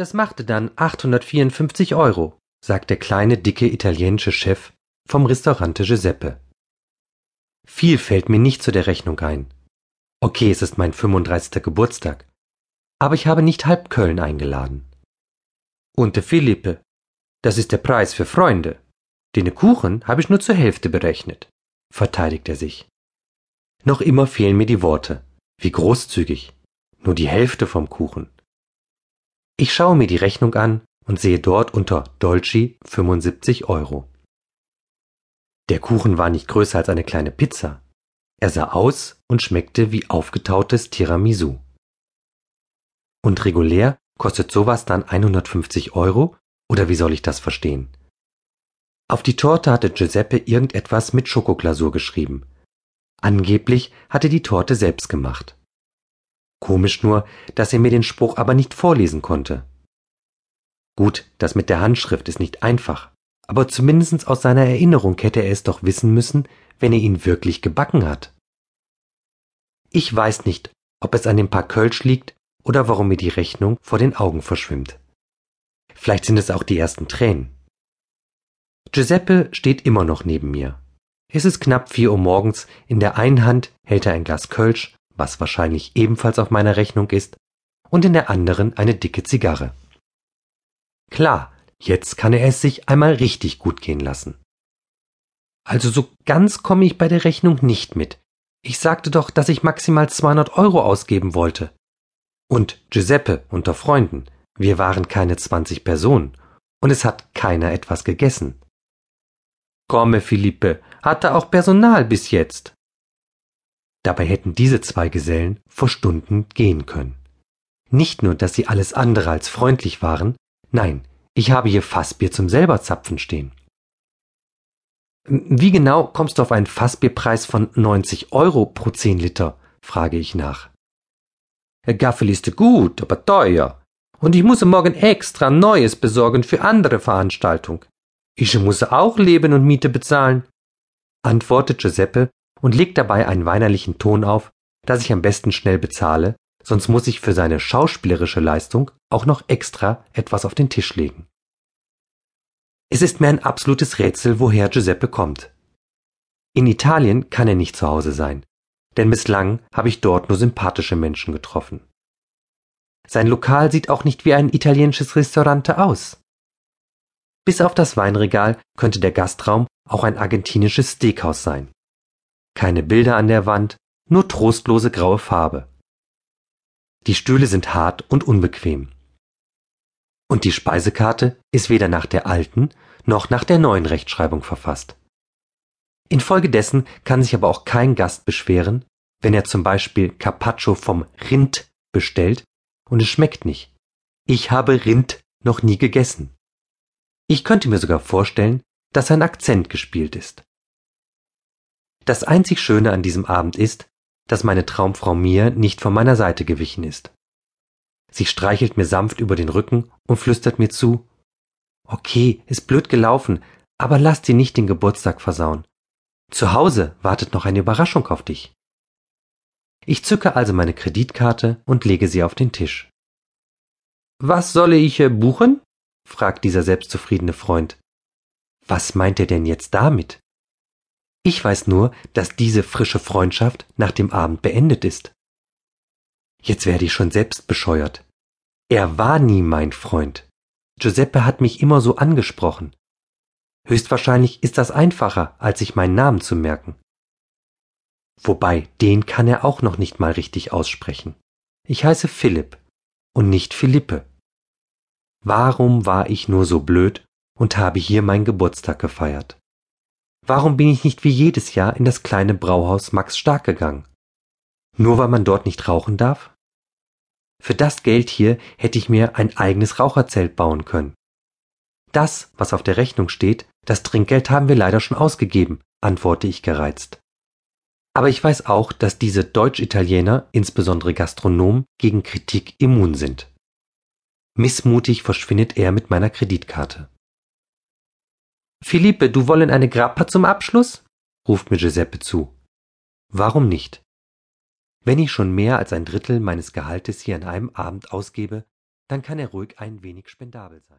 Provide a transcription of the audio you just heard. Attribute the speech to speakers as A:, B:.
A: Das machte dann 854 Euro, sagt der kleine, dicke italienische Chef vom Restaurante Giuseppe. Viel fällt mir nicht zu der Rechnung ein. Okay, es ist mein 35. Geburtstag. Aber ich habe nicht halb Köln eingeladen. Und der Philippe, das ist der Preis für Freunde. Den Kuchen habe ich nur zur Hälfte berechnet, verteidigt er sich. Noch immer fehlen mir die Worte. Wie großzügig. Nur die Hälfte vom Kuchen. Ich schaue mir die Rechnung an und sehe dort unter Dolci 75 Euro. Der Kuchen war nicht größer als eine kleine Pizza. Er sah aus und schmeckte wie aufgetautes Tiramisu. Und regulär kostet sowas dann 150 Euro? Oder wie soll ich das verstehen? Auf die Torte hatte Giuseppe irgendetwas mit Schokoglasur geschrieben. Angeblich hatte die Torte selbst gemacht. Komisch nur, dass er mir den Spruch aber nicht vorlesen konnte. Gut, das mit der Handschrift ist nicht einfach, aber zumindest aus seiner Erinnerung hätte er es doch wissen müssen, wenn er ihn wirklich gebacken hat. Ich weiß nicht, ob es an dem Paar Kölsch liegt oder warum mir die Rechnung vor den Augen verschwimmt. Vielleicht sind es auch die ersten Tränen. Giuseppe steht immer noch neben mir. Es ist knapp vier Uhr morgens, in der einen Hand hält er ein Glas Kölsch, was wahrscheinlich ebenfalls auf meiner Rechnung ist, und in der anderen eine dicke Zigarre. Klar, jetzt kann er es sich einmal richtig gut gehen lassen. Also so ganz komme ich bei der Rechnung nicht mit. Ich sagte doch, dass ich maximal 200 Euro ausgeben wollte. Und Giuseppe unter Freunden, wir waren keine 20 Personen und es hat keiner etwas gegessen. Komme, Philippe, hatte auch Personal bis jetzt. Dabei hätten diese zwei Gesellen vor Stunden gehen können. Nicht nur, dass sie alles andere als freundlich waren, nein, ich habe hier Fassbier zum selberzapfen stehen. Wie genau kommst du auf einen Fassbierpreis von 90 Euro pro 10 Liter? frage ich nach. Gaffel ist gut, aber teuer. Und ich muss morgen extra Neues besorgen für andere Veranstaltung. Ich muss auch leben und Miete bezahlen, antwortet Giuseppe und legt dabei einen weinerlichen Ton auf, dass ich am besten schnell bezahle, sonst muss ich für seine schauspielerische Leistung auch noch extra etwas auf den Tisch legen. Es ist mir ein absolutes Rätsel, woher Giuseppe kommt. In Italien kann er nicht zu Hause sein, denn bislang habe ich dort nur sympathische Menschen getroffen. Sein Lokal sieht auch nicht wie ein italienisches Restaurante aus. Bis auf das Weinregal könnte der Gastraum auch ein argentinisches Steakhouse sein. Keine Bilder an der Wand, nur trostlose graue Farbe. Die Stühle sind hart und unbequem. Und die Speisekarte ist weder nach der alten noch nach der neuen Rechtschreibung verfasst. Infolgedessen kann sich aber auch kein Gast beschweren, wenn er zum Beispiel Carpaccio vom Rind bestellt und es schmeckt nicht. Ich habe Rind noch nie gegessen. Ich könnte mir sogar vorstellen, dass ein Akzent gespielt ist. Das einzig Schöne an diesem Abend ist, dass meine Traumfrau mir nicht von meiner Seite gewichen ist. Sie streichelt mir sanft über den Rücken und flüstert mir zu Okay, ist blöd gelaufen, aber lass dir nicht den Geburtstag versauen. Zu Hause wartet noch eine Überraschung auf dich. Ich zücke also meine Kreditkarte und lege sie auf den Tisch. Was solle ich buchen? fragt dieser selbstzufriedene Freund. Was meint er denn jetzt damit? Ich weiß nur, dass diese frische Freundschaft nach dem Abend beendet ist. Jetzt werde ich schon selbst bescheuert. Er war nie mein Freund. Giuseppe hat mich immer so angesprochen. Höchstwahrscheinlich ist das einfacher, als sich meinen Namen zu merken. Wobei, den kann er auch noch nicht mal richtig aussprechen. Ich heiße Philipp und nicht Philippe. Warum war ich nur so blöd und habe hier meinen Geburtstag gefeiert? Warum bin ich nicht wie jedes Jahr in das kleine Brauhaus Max Stark gegangen? Nur weil man dort nicht rauchen darf? Für das Geld hier hätte ich mir ein eigenes Raucherzelt bauen können. Das, was auf der Rechnung steht, das Trinkgeld haben wir leider schon ausgegeben, antworte ich gereizt. Aber ich weiß auch, dass diese Deutsch-Italiener, insbesondere Gastronomen, gegen Kritik immun sind. Missmutig verschwindet er mit meiner Kreditkarte. Philippe, du wollen eine Grappa zum Abschluss? ruft mir Giuseppe zu. Warum nicht? Wenn ich schon mehr als ein Drittel meines Gehaltes hier an einem Abend ausgebe, dann kann er ruhig ein wenig spendabel sein.